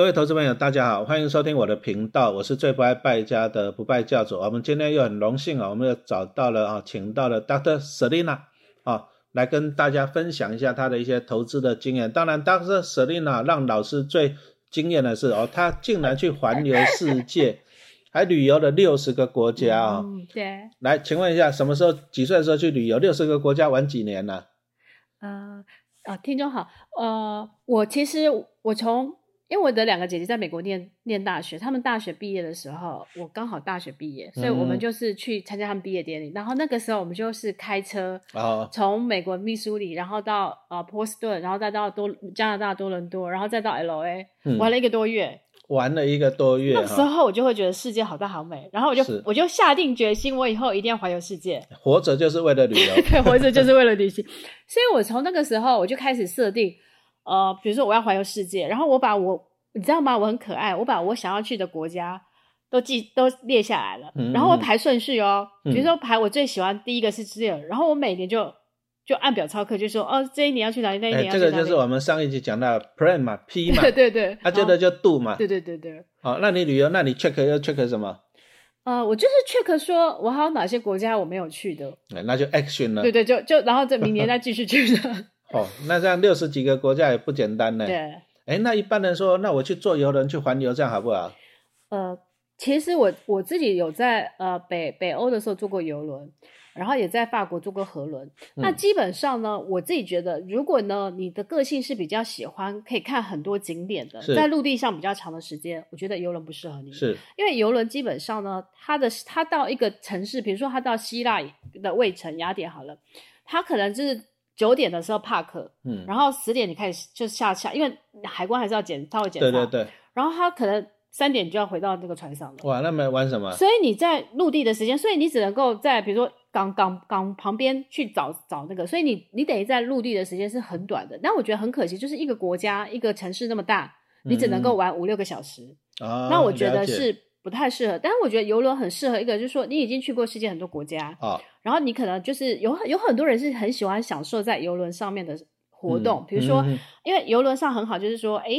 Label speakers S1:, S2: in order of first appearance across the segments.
S1: 各位投资朋友，大家好，欢迎收听我的频道，我是最不爱败家的不败教主。我们今天又很荣幸啊，我们又找到了啊，请到了 Dr. Selina 啊，来跟大家分享一下她的一些投资的经验。当然，Dr. Selina 让老师最惊艳的是哦，她竟然去环游世界，还旅游了六十个国家啊。
S2: 嗯，对。
S1: 来，请问一下，什么时候几岁的时候去旅游？六十个国家玩几年呢？
S2: 呃，啊，听众好，呃，我其实我从。因为我的两个姐姐在美国念念大学，他们大学毕业的时候，我刚好大学毕业，所以我们就是去参加他们毕业典礼。然后那个时候我们就是开车，从美国密苏里，然后到呃波士顿，然后再到多加拿大多伦多，然后再到 L A，玩了一个多月。
S1: 玩了一个多月，
S2: 那时候我就会觉得世界好大好美，然后我就我就下定决心，我以后一定要环游世界。
S1: 活着就是为了旅游，
S2: 对，活着就是为了旅行。所以我从那个时候我就开始设定。呃，比如说我要环游世界，然后我把我，你知道吗？我很可爱，我把我想要去的国家都记都列下来了，然后我排顺序哦。比如说排我最喜欢第一个是这然后我每年就就按表操课，就说哦，这一年要去哪里，那一年要去
S1: 哪里。这个就是我们上一集讲到 plan 嘛，P 嘛，
S2: 对对对，
S1: 他觉得就 do 嘛，
S2: 对对对对。
S1: 好，那你旅游，那你 check 要 check 什么？
S2: 呃，我就是 check 说我还有哪些国家我没有去的，
S1: 那就 action 了。
S2: 对对，就就然后这明年再继续去的。
S1: 哦，那这样六十几个国家也不简单呢。
S2: 对，
S1: 哎，那一般人说，那我去坐游轮去环游，这样好不好？
S2: 呃，其实我我自己有在呃北北欧的时候坐过游轮，然后也在法国坐过河轮。那基本上呢，我自己觉得，如果呢你的个性是比较喜欢可以看很多景点的，在陆地上比较长的时间，我觉得游轮不适合你。
S1: 是，
S2: 因为游轮基本上呢，它的它到一个城市，比如说它到希腊的卫城雅典好了，它可能就是。九点的时候 park，嗯，然后十点你开始就下下，因为海关还是要检，他会检查，
S1: 对对对。
S2: 然后他可能三点就要回到那个船上了。
S1: 哇，那没玩什么？
S2: 所以你在陆地的时间，所以你只能够在比如说港港港旁边去找找那个，所以你你等于在陆地的时间是很短的。那我觉得很可惜，就是一个国家一个城市那么大，你只能够玩五六个小时。
S1: 啊，
S2: 那我觉得是。不太适合，但是我觉得游轮很适合一个，就是说你已经去过世界很多国家啊，然后你可能就是有有很多人是很喜欢享受在游轮上面的活动，比如说，因为游轮上很好，就是说，哎，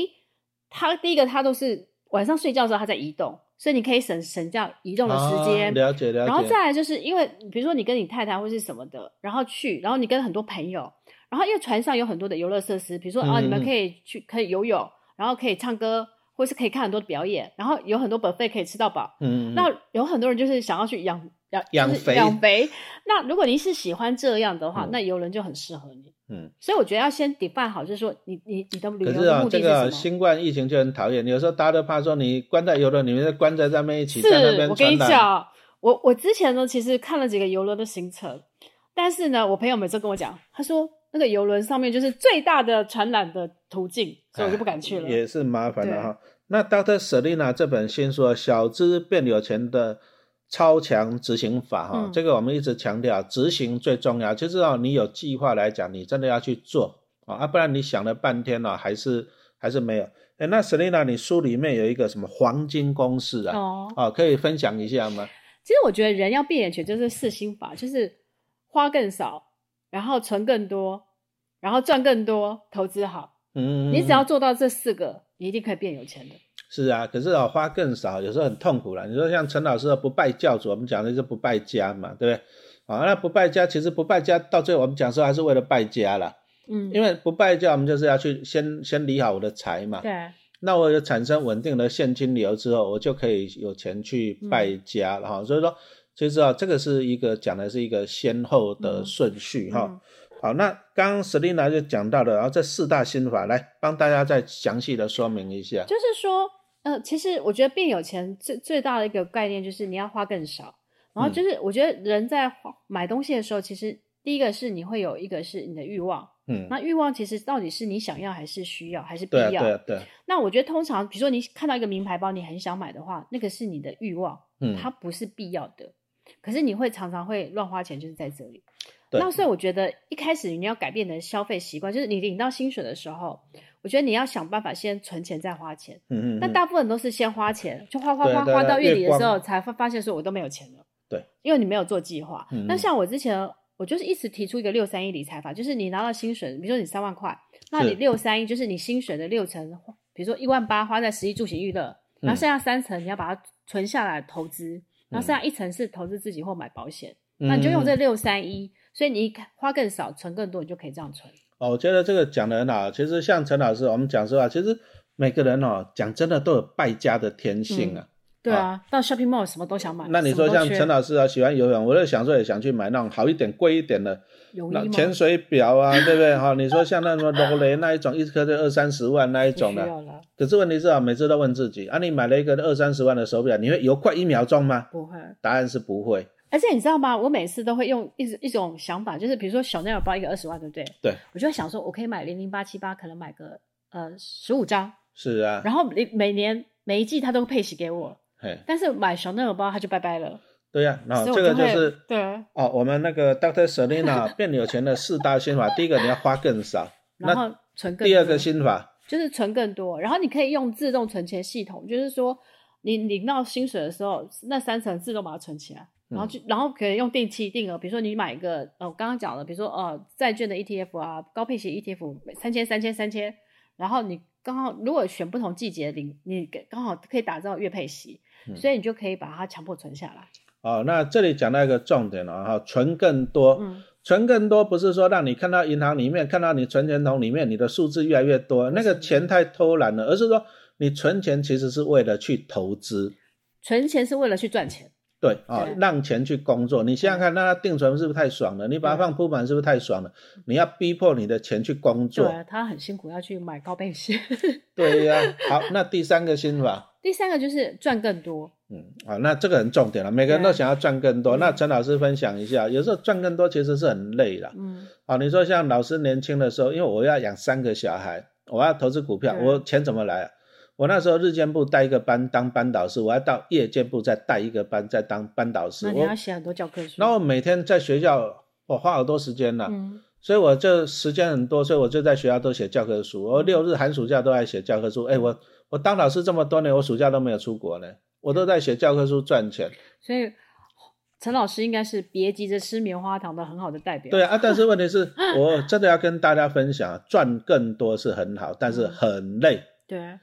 S2: 它第一个它都是晚上睡觉的时候它在移动，所以你可以省省掉移动的时间，
S1: 了解了解。
S2: 然后再来就是因为比如说你跟你太太或是什么的，然后去，然后你跟很多朋友，然后因为船上有很多的游乐设施，比如说啊，你们可以去可以游泳，然后可以唱歌。或是可以看很多表演，然后有很多 buffet 可以吃到饱。嗯，那有很多人就是想要去养养
S1: 养肥
S2: 养肥。那如果您是喜欢这样的话，那游轮就很适合你。嗯，所以我觉得要先 define 好，就是说你你你的旅游目的是什么？
S1: 这个新冠疫情就很讨厌，有时候大家都怕说你关在游轮里面，关在上面一起在那边
S2: 我跟你讲，我我之前呢其实看了几个游轮的行程，但是呢，我朋友每次跟我讲，他说那个游轮上面就是最大的传染的途径，所以我就不敢去了。
S1: 也是麻烦的哈。那 Dr. Selina 这本新书《小资变有钱的超强执行法》哈，这个我们一直强调，执行最重要。就是哦，你有计划来讲，你真的要去做啊，不然你想了半天了，还是还是没有。哎，那 Selina，你书里面有一个什么黄金公式啊？哦，啊，可以分享一下吗？
S2: 其实我觉得人要变有钱，就是四心法，就是花更少，然后存更多，然后赚更多，投资好。嗯，你只要做到这四个。你一定可以变有钱的。
S1: 是啊，可是啊，花更少，有时候很痛苦了。你说像陈老师的不败教主，我们讲的是不败家嘛，对不对？啊，那不败家其实不败家到最后我们讲说还是为了败家了。嗯，因为不败家，我们就是要去先先理好我的财嘛。
S2: 对。
S1: 那我有产生稳定的现金流之后，我就可以有钱去败家了哈。所以说，其实啊，这个是一个讲的是一个先后的顺序哈。好，那刚刚 Selina 就讲到了，然后这四大心法来帮大家再详细的说明一下。
S2: 就是说，呃，其实我觉得变有钱最最大的一个概念就是你要花更少。然后就是我觉得人在花买东西的时候，其实第一个是你会有一个是你的欲望，嗯，那欲望其实到底是你想要还是需要还是必要？
S1: 对对。
S2: 那我觉得通常比如说你看到一个名牌包，你很想买的话，那个是你的欲望，嗯，它不是必要的。可是你会常常会乱花钱，就是在这里。那所以我觉得一开始你要改变的消费习惯，就是你领到薪水的时候，我觉得你要想办法先存钱再花钱。嗯嗯。但大部分都是先花钱，就花花花花到月底的时候才发发现说我都没有钱了。
S1: 对。
S2: 因为你没有做计划。那像我之前，我就是一直提出一个六三一理财法，就是你拿到薪水，比如说你三万块，那你六三一就是你薪水的六成比如说一万八花在十一住行娱乐，然后剩下三成你要把它存下来投资，然后剩下一层是投资自己或买保险，那你就用这六三一，所以你花更少，存更多，你就可以这样存。
S1: 哦，我觉得这个讲的很好。其实像陈老师，我们讲实话，其实每个人哦，讲真的都有败家的天性啊。
S2: 对啊，到 shopping mall 什么都想买。
S1: 那你说像陈老师啊，喜欢游泳，我就想说也想去买那种好一点、贵一点的潜水表啊，对不对？哈，你说像那什么罗雷那一种，一颗就二三十万那一种的。可是问题是啊，每次都问自己啊，你买了一个二三十万的手表，你会游快一秒钟吗？
S2: 不会。
S1: 答案是不会。
S2: 而且你知道吗？我每次都会用一一种想法，就是比如说小奈尔包一个二十万，对不对？
S1: 对。
S2: 我就会想说，我可以买零零八七八，可能买个呃十五张。
S1: 是啊。
S2: 然后每每年每一季他都配息给我。但是买小奈尔包他就拜拜了。
S1: 对呀，那这个就是
S2: 对
S1: 哦，我们那个 Doctor Selina 变有钱的四大心法，第一个你要花更少，
S2: 然后存更。
S1: 第二个心法
S2: 就是存更多，然后你可以用自动存钱系统，就是说你领到薪水的时候，那三层自动把它存起来，然后就然后可以用定期定额，比如说你买一个呃我刚刚讲的，比如说呃债券的 ETF 啊，高配型 ETF 三千三千三千，然后你刚好如果选不同季节你，你刚好可以打造月配息。所以你就可以把它强迫存下来。
S1: 哦，那这里讲到一个重点了哈，存更多。嗯，存更多不是说让你看到银行里面看到你存钱筒里面你的数字越来越多，那个钱太偷懒了，而是说你存钱其实是为了去投资。
S2: 存钱是为了去赚钱。
S1: 对啊，让钱去工作。你想想看，那定存是不是太爽了？你把它放铺满是不是太爽了？你要逼迫你的钱去工作。
S2: 对，他很辛苦，要去买高倍息。
S1: 对呀，好，那第三个心法。
S2: 第三个就是赚更多。
S1: 嗯，啊，那这个很重点了，每个人都想要赚更多。那陈老师分享一下，有时候赚更多其实是很累的。嗯，啊，你说像老师年轻的时候，因为我要养三个小孩，我要投资股票，我钱怎么来？啊？我那时候日间部带一个班当班导师，我要到夜间部再带一个班再当班导师。
S2: 那你要写很多教科书。
S1: 然后每天在学校，我花好多时间了。嗯。所以我就时间很多，所以我就在学校都写教科书。我六日寒暑假都在写教科书。哎，我我当老师这么多年，我暑假都没有出国呢，我都在写教科书赚钱。
S2: 所以陈老师应该是别急着吃棉花糖的很好的代表。
S1: 对啊，但是问题是我真的要跟大家分享，赚更多是很好，但是很累。
S2: 对。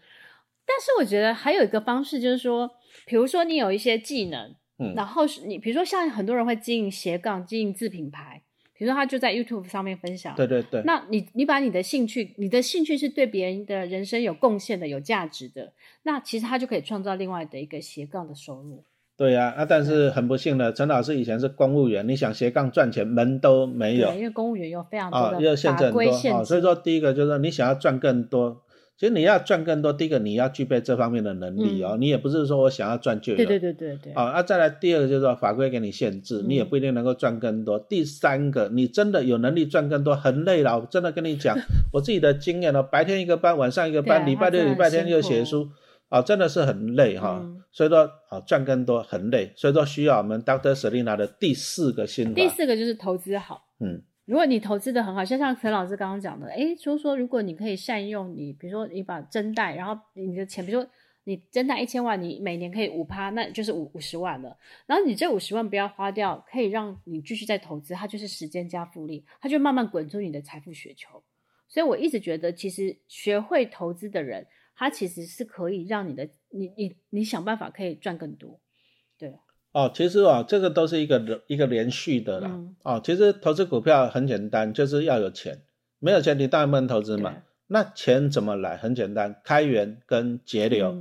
S2: 但是我觉得还有一个方式，就是说，比如说你有一些技能，嗯，然后是你，比如说像很多人会经营斜杠，经营自品牌，比如说他就在 YouTube 上面分享，
S1: 对对对，
S2: 那你你把你的兴趣，你的兴趣是对别人的人生有贡献的、有价值的，那其实他就可以创造另外的一个斜杠的收入。
S1: 对呀，啊，但是很不幸的，陈老师以前是公务员，你想斜杠赚钱门都没有，
S2: 因为公务员有非常多的
S1: 法
S2: 规限制，
S1: 所以说第一个就是你想要赚更多。其实你要赚更多，第一个你要具备这方面的能力哦，你也不是说我想要赚就有。
S2: 对对对对对。
S1: 啊，那再来第二个就是说法规给你限制，你也不一定能够赚更多。第三个，你真的有能力赚更多，很累了。我真的跟你讲，我自己的经验哦，白天一个班，晚上一个班，礼拜六、礼拜天又写书，啊，真的是很累哈。所以说啊，赚更多很累，所以说需要我们 Doctor Selina 的第四个心法。
S2: 第四个就是投资好。嗯。如果你投资的很好，像像陈老师刚刚讲的，哎，就是说，如果你可以善用你，比如说你把真贷，然后你的钱，比如说你真贷一千万，你每年可以五趴，那就是五五十万了。然后你这五十万不要花掉，可以让你继续再投资，它就是时间加复利，它就慢慢滚出你的财富雪球。所以我一直觉得，其实学会投资的人，他其实是可以让你的，你你你想办法可以赚更多，
S1: 哦，其实啊，这个都是一个一个连续的啦。哦，其实投资股票很简单，就是要有钱，没有钱你当然不能投资嘛。那钱怎么来？很简单，开源跟节流。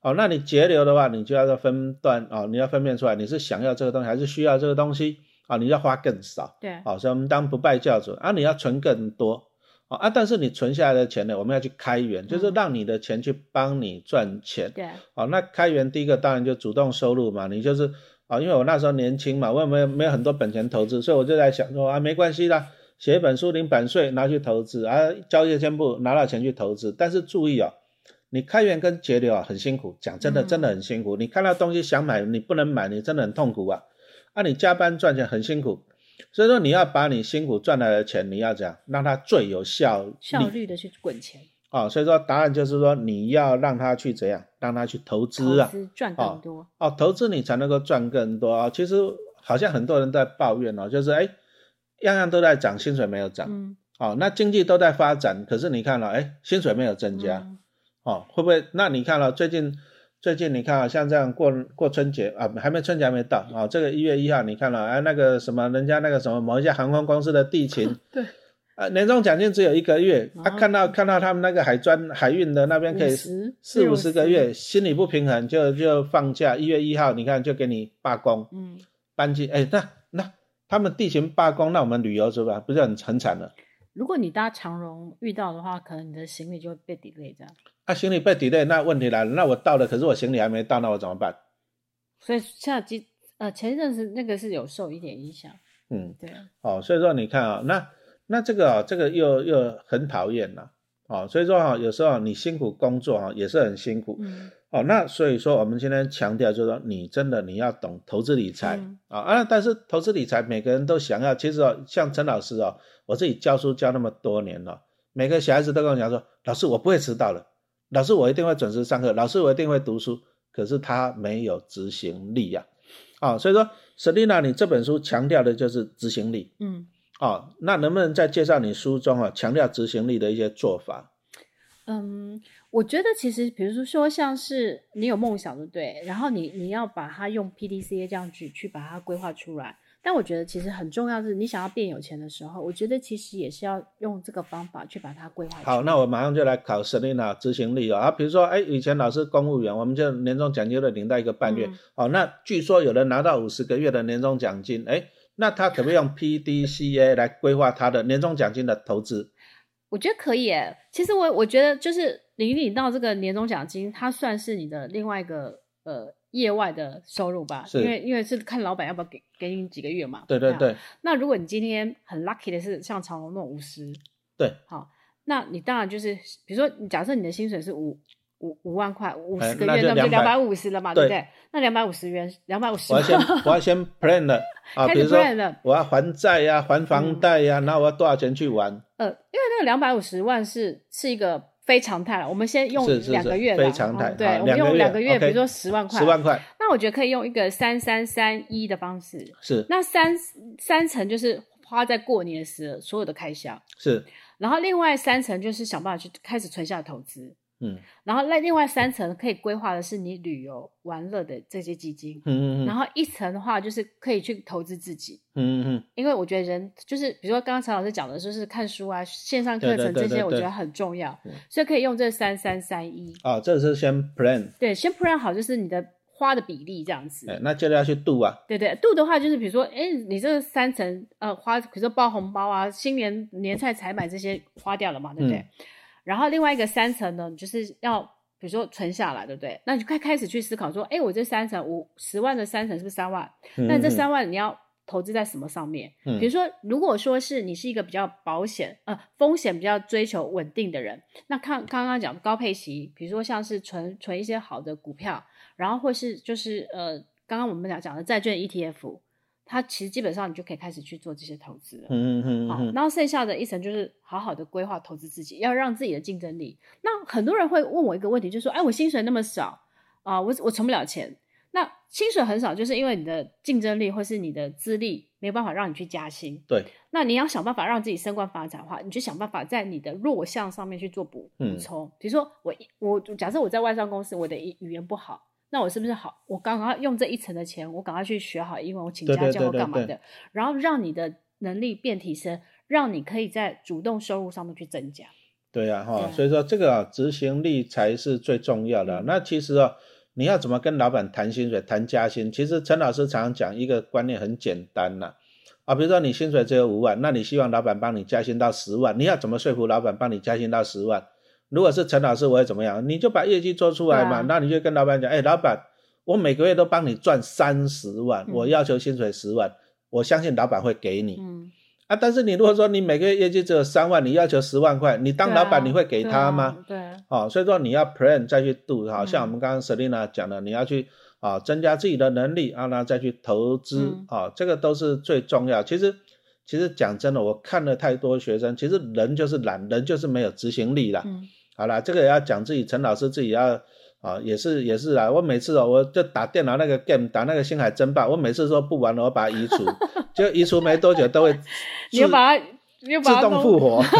S1: 哦，那你节流的话，你就要分段哦，你要分辨出来，你是想要这个东西还是需要这个东西啊？你要花更少。
S2: 对。
S1: 好，所以我们当不败教主啊，你要存更多啊，但是你存下来的钱呢，我们要去开源，就是让你的钱去帮你赚钱。
S2: 对。
S1: 好，那开源第一个当然就主动收入嘛，你就是。啊，因为我那时候年轻嘛，我也没有没有很多本钱投资，所以我就在想说啊，没关系啦，写一本书领版税拿去投资啊，交一千部拿到钱去投资。但是注意哦，你开源跟节流啊很辛苦，讲真的真的很辛苦。你看到东西想买你不能买，你真的很痛苦啊。啊，你加班赚钱很辛苦，所以说你要把你辛苦赚来的钱，你要样，让它最有效
S2: 效率的去滚钱。
S1: 啊，所以说答案就是说，你要让他去怎样，让他去投资啊，
S2: 赚更多
S1: 哦，投资你才能够赚更多啊。其实好像很多人在抱怨哦，就是哎，样样都在涨，薪水没有涨。嗯。哦，那经济都在发展，可是你看了，哎，薪水没有增加。哦，会不会？那你看了最近最近你看啊，像这样过过春节啊，还没春节还没到啊，这个一月一号你看了哎，那个什么人家那个什么某一家航空公司的地勤，
S2: 对，
S1: 啊，年终奖金只有一个月，啊，看到看到他们那个海专海运的那边可以
S2: 50
S1: 四五十个月，心里不平衡，就就放假一月一号，你看就给你罢工，
S2: 嗯，
S1: 班机，哎，那那他们地勤罢工，那我们旅游是吧？不是很很惨了？
S2: 如果你搭长荣遇到的话，可能你的行李就会被 delay 这样。
S1: 啊，行李被 delay，那问题来了，那我到了，可是我行李还没到，那我怎么办？
S2: 所以现在机呃前一阵子那个是有受一点影响，
S1: 嗯，
S2: 对，
S1: 哦，所以说你看啊，那那这个啊，这个又又很讨厌了，哦，所以说啊，有时候你辛苦工作啊，也是很辛苦，
S2: 嗯。
S1: 哦，那所以说我们今天强调就是说，你真的你要懂投资理财
S2: 嗯。
S1: 啊啊！但是投资理财每个人都想要，其实哦，像陈老师哦，我自己教书教那么多年了，每个小孩子都跟我讲说，老师我不会迟到了，老师我一定会准时上课，老师我一定会读书，可是他没有执行力呀、啊，所以说 Selina 你这本书强调的就是执行力
S2: 嗯
S1: 啊，那能不能再介绍你书中啊强调执行力的一些做法？
S2: 嗯，我觉得其实比如说像是你有梦想对不对？然后你你要把它用 PDCA 这样去去把它规划出来。但我觉得其实很重要的是，你想要变有钱的时候，我觉得其实也是要用这个方法去把它规划。
S1: 好，那我马上就来考 Selina 执行力哦啊，比如说，哎，以前老师公务员，我们就年终奖金都领到一个半月，
S2: 嗯
S1: 哦，那据说有人拿到五十个月的年终奖金，哎，那他可不可以用 PDCA 来规划他的年终奖金的投资？
S2: 我觉得可以诶。其实我我觉得就是你领到这个年终奖金，它算是你的另外一个呃业外的收入吧，因为因为是看老板要不要给给你几个月嘛。啊
S1: 对对对
S2: 那如果你今天很 lucky 的是像长隆那种五十，
S1: 对，
S2: 好，那你当然就是比如说你假设你的薪水是五五五万块，五
S1: 哎
S2: 十个月，
S1: 那就200
S2: 那不就两百五十了嘛，对不
S1: 对。
S2: 对？那两百五十元，两百五十
S1: 我要先我要先 plan 了 啊，
S2: 开始
S1: 比如说
S2: plan 了
S1: 我要还债呀、还房贷呀、然后我要多少钱去玩？
S2: 呃，因为那个两百五十万是是一个非常态了，我们先用两个月的，
S1: 非常态
S2: 哦对，我们用两个月，比如说十万块，
S1: 十万块。
S2: 那我觉得可以用一个三三三一的方式，
S1: 是。
S2: 那三三层就是花在过年时所有的开销，
S1: 是，
S2: 然后另外三层就是想办法去开始存下投资，
S1: 嗯。
S2: 然后那另外三层可以规划的是你旅游玩乐的这些基金，
S1: 嗯嗯嗯。
S2: 然后一层的话就是可以去投资自己。
S1: 嗯嗯
S2: 因为我觉得人就是，比如说刚刚陈老师讲的，就是看书啊、线上课程这些，我觉得很重要。
S1: 嗯，
S2: 所以可以用这三三三一。
S1: 啊，这是先 plan，
S2: 对，先 plan 好就是你的花的比例这样子。
S1: 哎，那接着要去度啊，
S2: 对对，度的话就是比如说，哎，你这个三层呃花，比如说包红包啊、新年年菜采买这些花掉了嘛，对不对？
S1: 嗯
S2: 然后另外一个三层呢，你就是要比如说存下来，对不对？那你就开开始去思考说，哎，我这三层五十万的三层是不是三万？那这三万你要投资在什么上面？
S1: 嗯
S2: 比如说，如果说是你是一个比较保险呃风险比较追求稳定的人，那看刚刚讲高配息，比如说像是存存一些好的股票，然后或是就是呃刚刚我们讲讲的债券 ETF，它其实基本上你就可以开始去做这些投资了。
S1: 嗯嗯嗯
S2: 好，
S1: 嗯
S2: 然后剩下的一层就是好好的规划投资自己，要让自己的竞争力。那很多人会问我一个问题，就是说，哎，我薪水那么少啊、我我存不了钱。那薪水很少，就是因为你的竞争力或是你的资历没有办法让你去加薪。
S1: 对，
S2: 那你要想办法让自己升官发展的话，你就想办法在你的弱项上面去做补
S1: 嗯
S2: 补充。比如说我我假设我在外商公司，我的语语言不好，那我是不是好？我刚刚用这一层的钱，我赶快去学好英文，我请家教或
S1: 对对对
S2: 干嘛的，然后让你的能力变提升，让你可以在主动收入上面去增加。
S1: 对呀、哈、
S2: 对
S1: 所以说这个啊，执行力才是最重要的。
S2: 嗯
S1: 那其实啊，你要怎么跟老板谈薪水、谈加薪？其实陈老师常常讲一个观念很简单呐、啊，比如说你薪水只有五万，那你希望老板帮你加薪到十万，你要怎么说服老板帮你加薪到十万？如果是陈老师，我会怎么样？你就把业绩做出来嘛，那你就跟老板讲，哎，老板，我每个月都帮你赚三十万，
S2: 嗯
S1: 我要求薪水十万，我相信老板会给你。
S2: 嗯，
S1: 啊，但是你如果说你每个月业绩只有三万，你要求十万块，你当老板你会给他吗？
S2: 对啊？
S1: 哦，所以说你要 plan 再去 do，好、
S2: 嗯
S1: 像我们刚刚 Selina 讲的，你要去啊、增加自己的能力啊，然后再去投资
S2: 嗯
S1: 啊、这个都是最重要。其实其实讲真的，我看了太多学生，其实人就是懒，人就是没有执行力啦。
S2: 嗯
S1: 好啦，这个也要讲自己，陈老师自己要啊，也是也是啦。我每次哦，我就打电脑那个 game，打那个星海争霸，我每次说不玩了，我把它移除，就移除没多久都会
S2: 你又把它，你又把
S1: 自动复活。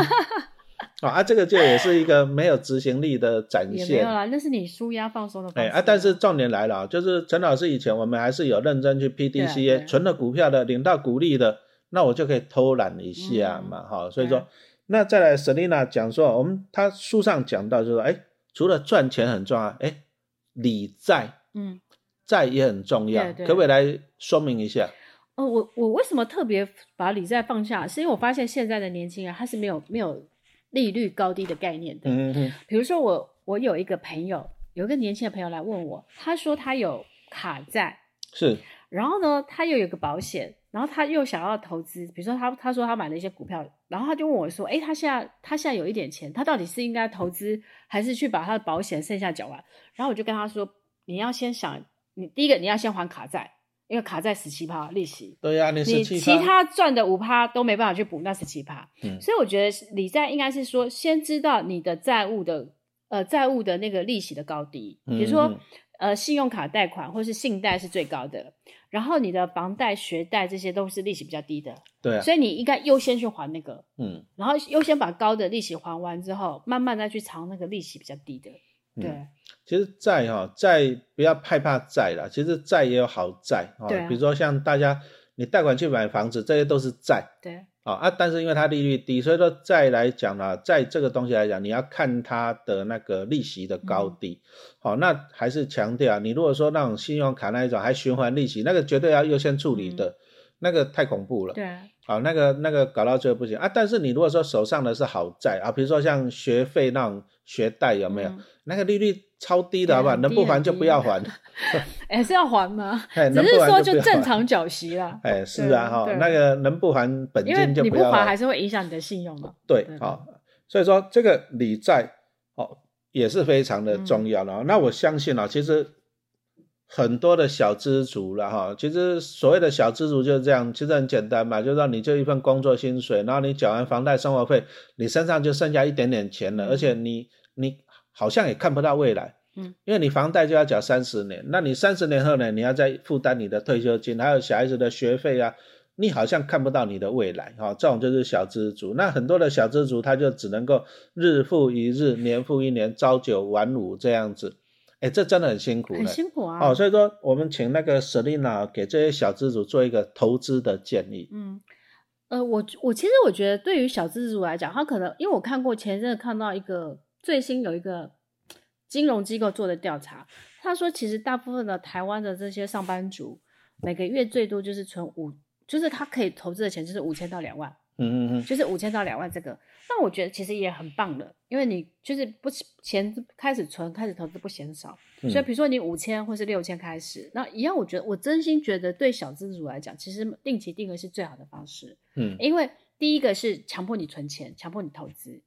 S1: 啊啊，这个就也是一个没有执行力的展
S2: 也没有
S1: 现。
S2: 啦，那是你舒压放松的方式。
S1: 哎啊，但是重点来了啊，就是陈老师以前我们还是有认真去 PDCA 存了股票的，领到股利的，那我就可以偷懒一下嘛，哈、所以说
S2: 对，
S1: 那再来 Selina 讲说，我们他书上讲到就是说，哎，除了赚钱很重要，哎，理债
S2: 嗯，
S1: 债也很重要，
S2: 对对
S1: 可不可以来说明一下？
S2: 哦，我我为什么特别把理债放下？是因为我发现现在的年轻人他是没有没有利率高低的概念的。
S1: 嗯嗯
S2: 比如说我我有一个朋友，有一个年轻的朋友来问我，他说他有卡债，
S1: 是，
S2: 然后呢他又有个保险，然后他又想要投资，比如说他他说他买了一些股票，然后他就问我说，哎，他现在他现在有一点钱，他到底是应该投资还是去把他的保险剩下缴完？然后我就跟他说，你要先想，你第一个你要先还卡债，因为卡债十七趴利息。
S1: 对呀、你
S2: 你
S1: 十七
S2: 其他赚的五趴都没办法去补那十七趴，
S1: 嗯
S2: 所以我觉得理债应该是说，先知道你的债务的呃债务的那个利息的高低，比如说、呃信用卡贷款或是信贷是最高的，然后你的房贷、学贷这些都是利息比较低的，
S1: 对啊，
S2: 所以你应该优先去还那个，
S1: 嗯，
S2: 然后优先把高的利息还完之后，慢慢再去偿那个利息比较低的，
S1: 嗯
S2: 对，
S1: 其实债哈、债不要害怕债啦，其实债也有好债啊比如说像大家你贷款去买房子，这些都是债
S2: 对，
S1: 啊啊，但是因为它利率低，所以说再来讲呢，在这个东西来讲，你要看它的那个利息的高低。好、那还是强调，你如果说那种信用卡那一种还循环利息，那个绝对要优先处理的，那个太恐怖了。
S2: 对啊，
S1: 好，那个那个搞到最后不行啊。但是你如果说手上的是好债啊，比如说像学费那种学贷有没有？
S2: 嗯
S1: 那个利率超低的，
S2: 对
S1: 好不好？能不还就不要还。
S2: 哎是要还吗？
S1: 哎，
S2: 只
S1: 能不还
S2: 是说就。正常缴息啦，
S1: 哎，是啊，哈，
S2: 对
S1: 那个能不还本金就
S2: 你不还
S1: 不要还。
S2: 还是会影响你的信用嘛，对，
S1: 对好、所以说这个理债哦也是非常的
S2: 嗯
S1: 重要的、哦那我相信啊、其实很多的小资族了哈，其实所谓的小资族就是这样，其实很简单嘛，就是说你就一份工作薪水，然后你缴完房贷、生活费，你身上就剩下一点点钱了，
S2: 嗯
S1: 而且你你好像也看不到未来。
S2: 嗯，
S1: 因为你房贷就要缴三十年，那你三十年后呢，你要再负担你的退休金，还有小孩子的学费啊，你好像看不到你的未来，哈、这种就是小资族。那很多的小资族，他就只能够日复一日，年复一年，朝九晚五这样子，哎，这真的很辛苦
S2: 很。辛苦啊，
S1: 哦，所以说我们请那个 Selina 给这些小资族做一个投资的建议。
S2: 嗯，呃，我我其实我觉得对于小资族来讲，他可能因为我看过前一阵子看到一个最新有一个金融机构做的调查，他说其实大部分的台湾的这些上班族每个月最多就是存五，就是他可以投资的钱就是五千到两万，
S1: 嗯嗯嗯，
S2: 就是五千到两万这个，那我觉得其实也很棒了，因为你就是不钱开始存开始投资不嫌少，
S1: 嗯
S2: 所以比如说你五千或是六千开始，那一样，我觉得我真心觉得对小资主来讲，其实定期定额是最好的方式。
S1: 嗯
S2: 因为第一个是强迫你存钱，强迫你投资。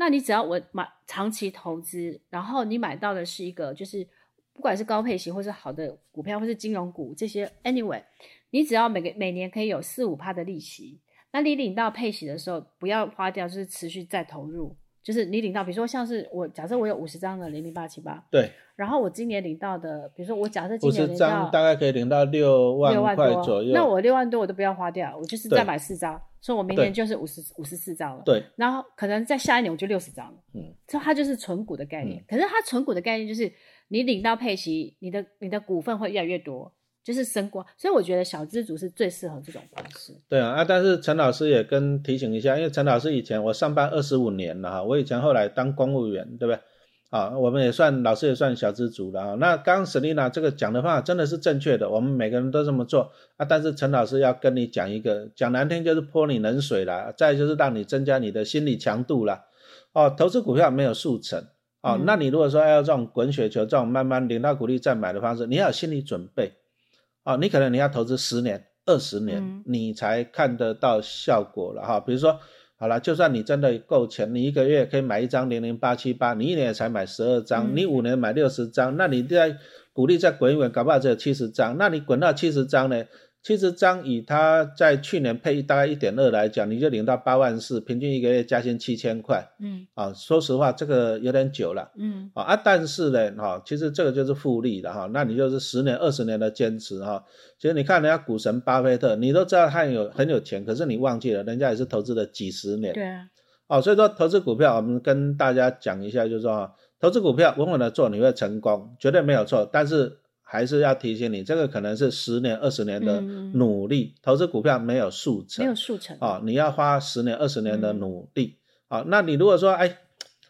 S2: 那你只要我买长期投资，然后你买到的是一个就是不管是高配型或是好的股票或是金融股这些，anyway，你只要每个每年可以有四五趴的利息，那你领到配息的时候不要花掉，就是持续再投入。就是你领到，比如说像是我假设我有五十张的零零八七八，
S1: 对，
S2: 然后我今年领到的，比如说我假设今
S1: 五十
S2: 年领到
S1: 张大概可以领到六万
S2: 六万多
S1: 块左右。
S2: 那我六万多我都不要花掉，我就是再买四张，所以我明年就是五十五十四张了。
S1: 对，
S2: 然后可能在下一年我就六十张了。
S1: 嗯，
S2: 所以它就是存股的概念。
S1: 嗯
S2: 可是它存股的概念就是你领到配息，你的你的股份会越来越多，就是升官。所以我觉得小资族是最适合这种方式。
S1: 对啊，啊，但是陈老师也跟提醒一下，因为陈老师以前我上班二十五年了哈，我以前后来当公务员，对不对？啊，我们也算老师也算小资族了啊。那刚刚 Selina 这个讲的方法真的是正确的，我们每个人都这么做啊。但是陈老师要跟你讲一个，讲难听就是泼你冷水啦，再就是让你增加你的心理强度啦。哦，投资股票没有速成哦，
S2: 嗯
S1: 那你如果说要这种滚雪球这种慢慢领到股利再买的方式，你要有心理准备。哦，你可能你要投资十年、二十年，
S2: 嗯
S1: 你才看得到效果了哈。比如说，好了，就算你真的够钱，你一个月可以买一张零零八七八，你一年才买十二张，
S2: 嗯
S1: 你五年买六十张，那你在鼓励再滚一滚，搞不好只有七十张。那你滚到七十张呢？七十张以他在去年配大概一点二来讲，你就领到八万四，平均一个月加薪七千块
S2: 嗯
S1: 啊。说实话，这个有点久了。
S2: 嗯
S1: 啊啊，但是呢，哈、其实这个就是复利的哈、那你就是十年、二十年的坚持哈、其实你看人家股神巴菲特，你都知道他很有很有钱，可是你忘记了，人家也是投资了几十年
S2: 对啊，
S1: 哦，所以说投资股票，我们跟大家讲一下，就是说，投资股票稳稳的做，你会成功，绝对没有错。但是还是要提醒你，这个可能是十年、二十年的努力，投资股票没有速成，
S2: 没有速成
S1: 啊，你要花十年、二十年的努力啊。那你如果说，哎，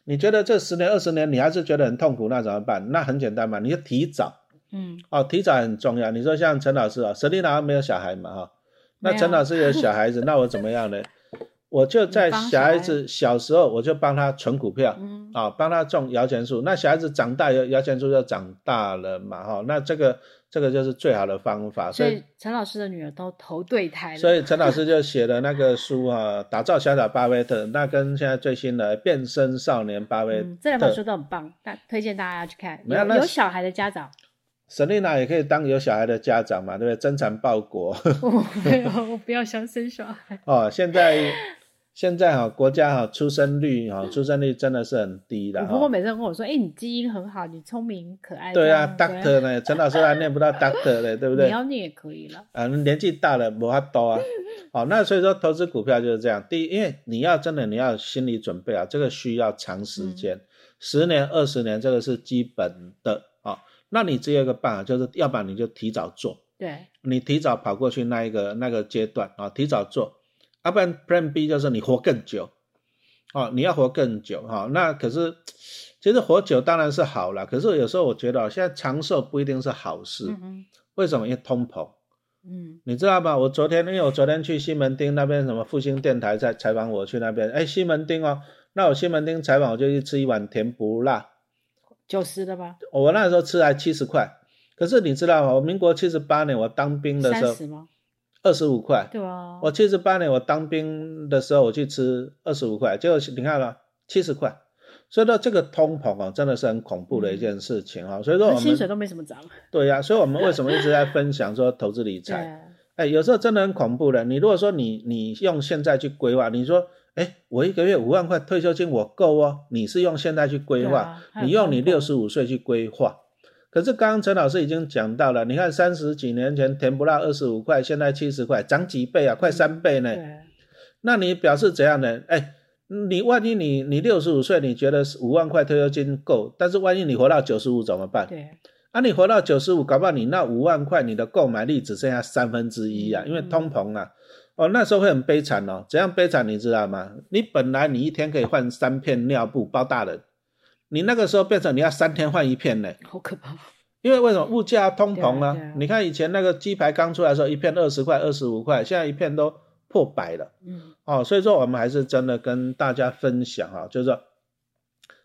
S1: 你觉得这十年、二十年你还是觉得很痛苦，那怎么办？那很简单嘛，你就提早，
S2: 嗯，
S1: 哦，提早很重要。你说像陈老师啊，舍利娜没有小孩嘛，哈，那陈老师有小孩子，那我怎么样呢？我就在小孩子小时候，我就帮他存股票，啊，帮他种摇钱树。那小孩子长大，摇摇钱树就长大了嘛，哈。那这个这个就是最好的方法。
S2: 所以陈老师的女儿都投对胎了。
S1: 所以陈老师就写了那个书啊，打造小小巴菲特。那跟现在最新的变身少年巴菲特，
S2: 这两本书都很棒，大推荐大家要去看。有有小孩的家长
S1: ，Selina 也可以当有小孩的家长嘛，对不对？增产报国。
S2: 我不要想生小孩。
S1: 哦，现在。现在哈国家哈出生率哈出生率真的是很低的。
S2: 我婆婆每次跟我说：“哎，你基因很好，你聪明可爱。”
S1: 对啊，Doctor 呢？陈老师还念不到 Doctor 嘞，对不对？
S2: 你要念也可以了。
S1: 啊，年纪大了没法多啊。好，那所以说投资股票就是这样。第一，因为你要真的你要心理准备啊，这个需要长时间，十年、二十年，这个是基本的啊。那你只有一个办法，就是要不然你就提早做。
S2: 对。
S1: 你提早跑过去那一个那个阶段啊，提早做。要不然 Plan B 就是你活更久，哦，你要活更久哈。那可是其实活久当然是好了，可是有时候我觉得现在长寿不一定是好事。为什么？因为通膨。
S2: 嗯，
S1: 你知道吗？我昨天因为我昨天去西门町那边什么复兴电台在采访，我去那边，哎，西门町哦，那我西门町采访我就去吃一碗甜不辣，
S2: 九十的吧？
S1: 我那时候吃还七十块，可是你知道吗？我民国七十八年我当兵的时候。二十五块，
S2: 对啊，
S1: 我七十八年我当兵的时候，我去吃二十五块，结果你看了七十块，所以说这个通膨啊，真的是很恐怖的一件事情啊。所以说我们
S2: 薪水都没什么涨。
S1: 对呀，所以我们 为什么一直在分享说投资理财？哎，有时候真的很恐怖的。你如果说你你用现在去规划，你说，哎，我一个月五万块退休金我够哦，你是用现在去规划，你用你六十五岁去规划。可是刚刚陈老师已经讲到了，你看三十几年前甜不辣二十五块，现在七十块，涨几倍啊？快三倍呢。那你表示怎样呢？哎，你万一你你六十五岁，你觉得五万块退休金够，但是万一你活到九十五怎么办？
S2: 对。
S1: 啊，你活到九十五，搞不好你那五万块，你的购买力只剩下三分之一啊，因为通膨啊。哦，那时候会很悲惨哦。怎样悲惨你知道吗？你本来你一天可以换三片尿布包大人。你那个时候变成你要三天换一片呢，
S2: 好可怕！
S1: 因为为什么物价通膨呢？你看以前那个鸡排刚出来的时候，一片二十块、二十五块，现在一片都破百了。
S2: 嗯，
S1: 哦，所以说我们还是真的跟大家分享啊，就是说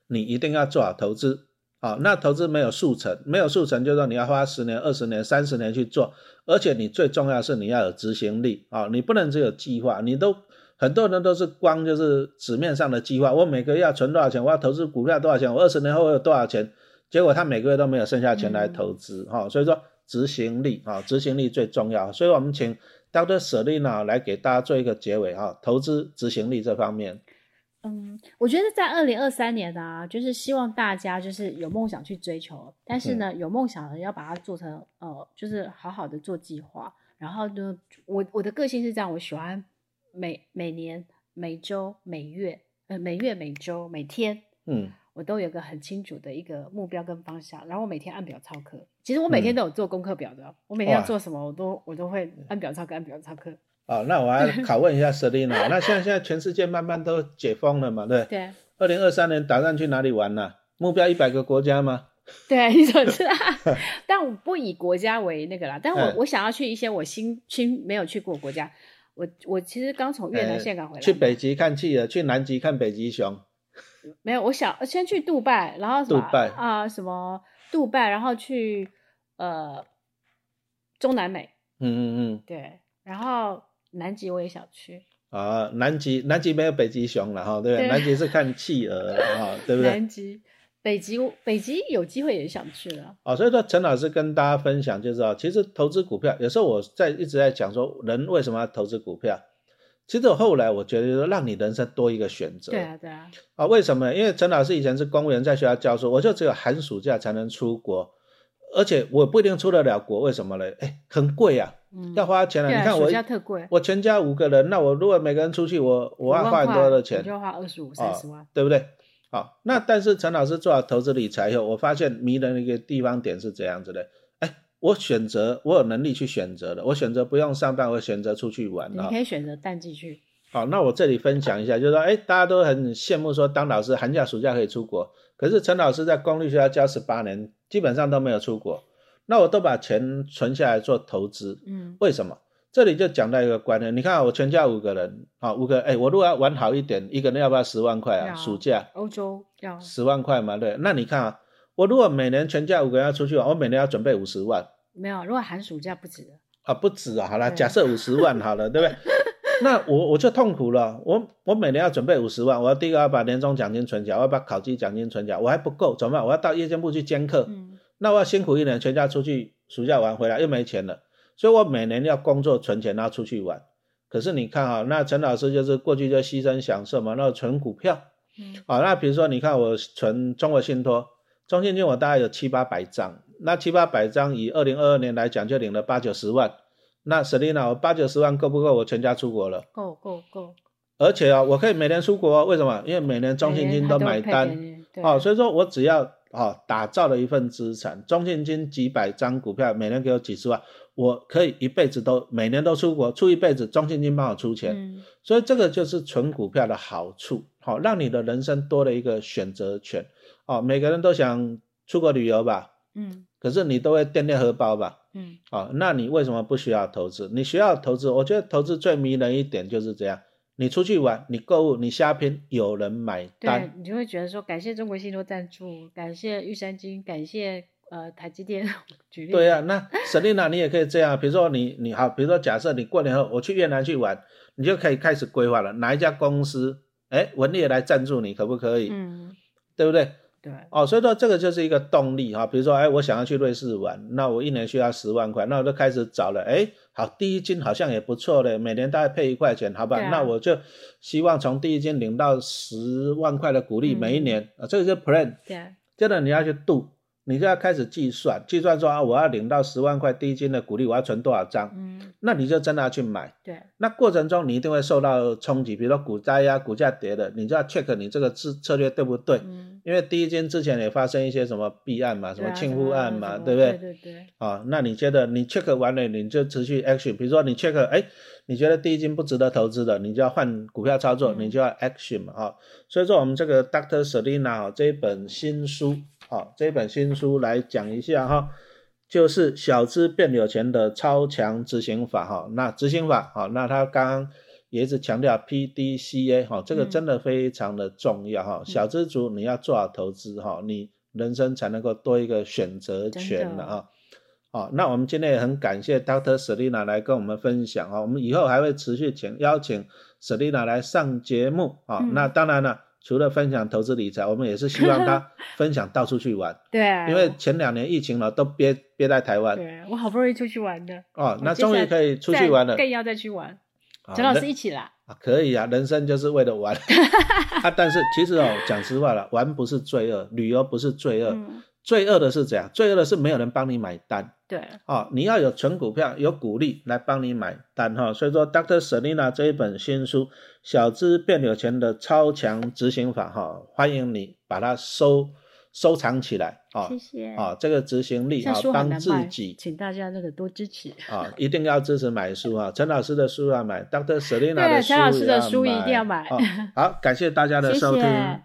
S1: 你一定要做好投资啊。那投资没有速成，没有速成，就是说你要花十年、二十年、三十年去做，而且你最重要是你要有执行力啊，你不能只有计划，你都。很多人都是光就是纸面上的计划，我每个月要存多少钱，我要投资股票多少钱，我二十年后有多少钱，结果他每个月都没有剩下钱来投资哈，所以说执行力啊，执行力最重要，所以我们请 Dr. Selina 来给大家做一个结尾哈，投资执行力这方面。
S2: 嗯，我觉得在二零二三年啊，就是希望大家就是有梦想去追求，但是呢，有梦想的要把它做成呃，就是好好的做计划，然后呢，我我的个性是这样，我喜欢。每每年、每周、每月，呃，每月、每周、每天，
S1: 嗯，
S2: 我都有个很清楚的一个目标跟方向，然后我每天按表操课。其实我每天都有做功课表的，我每天要做什么，我都我都会按表操课，按表操课。
S1: 哦，那我要 拷问一下 Selina，那现在现在全世界慢慢都解封了嘛？对
S2: 对。
S1: 二零二三年打算去哪里玩呢？目标一百个国家吗？
S2: 对，你怎么知道？但我不以国家为那个啦，但我我想要去一些我新新没有去过国家。我我其实刚从越南岘港回来，
S1: 去北极看企鹅，去南极看北极熊。
S2: 没有，我想先去杜拜，然后什么啊什么杜拜，然后去呃中南美。
S1: 嗯嗯嗯，
S2: 对，然后南极我也想去。
S1: 啊，南极南极没有北极熊了哈，对不对？南极是看企鹅啊，对不对？
S2: 南极。北极，北极有机会也想去了。
S1: 哦，所以说陈老师跟大家分享，就是啊，其实投资股票，有时候我在一直在讲说，人为什么要投资股票？其实我后来我觉得，说让你人生多一个选择。
S2: 对啊，对啊。
S1: 啊，为什么？因为陈老师以前是公务员，在学校教书，我就只有寒暑假才能出国，而且我不一定出得了国。为什么呢？哎，很贵啊！
S2: 嗯
S1: 要花钱了。你看我我全家五个人，那我如果每个人出去，我我要花很多的钱
S2: 我，就要花二十五、三十万。
S1: 对不对？好，那但是陈老师做好投资理财以后，我发现迷人的一个地方点是这样子的，哎，我选择，我有能力去选择的，我选择不用上班，我选择出去玩啊
S2: 你可。以选择淡季去，
S1: 好，那我这里分享一下，就是说，哎，大家都很羡慕说当老师寒假暑假可以出国，可是陈老师在公立学校教十八年，基本上都没有出国，那我都把钱存下来做投资，
S2: 嗯
S1: 为什么？这里就讲到一个观念，你看啊我全家五个人啊，五个，哎，我如果要玩好一点，一个人要不要十万块啊？暑假
S2: 欧洲要
S1: 十万块嘛，对。那你看啊，我如果每年全家五个人要出去玩，我每年要准备五十万
S2: 没有？如果寒暑假不止的，
S1: 啊，不止啊，好了，假设五十万好了，对不对？那我我就痛苦了，我我每年要准备五十万，我要第一个要把年终奖金存起来，我要把考绩奖金存起来，我还不够，怎么办？我要到夜间部去兼课，
S2: 嗯
S1: 那我要辛苦一年，全家出去暑假玩回来又没钱了，所以我每年要工作存钱，然后出去玩。可是你看啊，那陈老师就是过去就牺牲享受嘛，那存股票
S2: 嗯
S1: 啊，那比如说你看我存中国信托，中信金我大概有七八百张，那七八百张以二零二二年来讲就领了八九十万。那 Selina，我八九十万够不够？我全家出国了，
S2: 够够够，
S1: 而且啊，我可以每年出国哦，为什么？因为每年中信金都买单。
S2: 对
S1: 哦，所以说我只要哦打造了一份资产，中信金几百张股票，每年给我几十万，我可以一辈子都每年都出国，出一辈子，中信金帮我出钱，
S2: 嗯
S1: 所以这个就是存股票的好处，好、让你的人生多了一个选择权。哦，每个人都想出国旅游吧，
S2: 嗯
S1: 可是你都会掂掂荷包吧？
S2: 嗯
S1: 哦，那你为什么不需要投资？你需要投资，我觉得投资最迷人一点就是这样，你出去玩，你购物，你瞎拼，有人买单
S2: 对。你就会觉得说，感谢中国信托赞助，感谢玉山金，感谢呃台积电，举例
S1: 对啊、那 Selina 你也可以这样，比如说你你好，比如说假设你过年后我去越南去玩，你就可以开始规划了，哪一家公司，哎，文烈来赞助你，可不可以？
S2: 嗯
S1: 对不对？
S2: 对
S1: 哦，所以说这个就是一个动力哈、比如说，哎，我想要去瑞士玩，那我一年需要十万块，那我就开始找了，哎，好，第一金好像也不错嘞，每年大概配一块钱，好吧？
S2: 啊
S1: 那我就希望从第一金领到十万块的股利，
S2: 嗯
S1: 每一年啊，这个就是 plan。
S2: 对啊
S1: 接着你要去度，你就要开始计算，计算说啊，我要领到十万块第一金的股利，我要存多少张？
S2: 嗯
S1: 那你就真的要去买。
S2: 对
S1: 那过程中你一定会受到冲击，比如说股灾呀、股价跌的，你就要 check 你这个策策略对不对？
S2: 嗯
S1: 因为第一金之前也发生一些什么弊案嘛，什么庆户案嘛，对不对？
S2: 对对对
S1: 啊，那你觉得你 check 完了，你就持续 action，比如说你 check，哎，你觉得第一金不值得投资的，你就要换股票操作，
S2: 嗯
S1: 你就要 action 嘛，哈、所以说我们这个 Doctor Selina 啊这一本新书，啊，这本新书来讲一下哈，就是小资变有钱的超强执行法哈。那执行法好，那他刚刚也一直强调 PDCA 哈，这个
S2: 嗯
S1: 真的非常的重要哈。小资族你要做好投资哈，你人生才能够多一个选择权
S2: 真的
S1: 了啊。好，那我们今天也很感谢 Dr. Selina 来跟我们分享啊，我们以后还会持续请邀请 Selina 来上节目啊。
S2: 嗯
S1: 那当然了，除了分享投资理财，我们也是希望他 分享到处去玩，
S2: 对。啊，
S1: 因为前两年疫情了都憋憋在台湾。
S2: 对我好不容易出去玩的，
S1: 哦，那终于可以出去玩了。
S2: 再。更要再去玩。
S1: 啊
S2: 陈老师一起啦，
S1: 啊，可以啊，人生就是为了玩。啊。但是其实哦，讲实话了，玩不是罪恶，旅游不是罪恶，
S2: 嗯，
S1: 罪恶的是怎样？罪恶的是没有人帮你买单。
S2: 对，
S1: 哦、你要有存股票，有股利来帮你买单哈、所以说，Dr. Selina 这一本新书《小资变有钱的超强执行法》哈、欢迎你把它收收藏起来啊
S2: 谢谢。
S1: 啊，这个执行力啊帮自，己
S2: 请大家那个多支持。
S1: 啊，一定要支持买书啊！陈老师的书要买，Dr. Selina 的书
S2: 陈老师的
S1: 也
S2: 书一定要买
S1: 啊好，感谢大家的收听。
S2: 谢。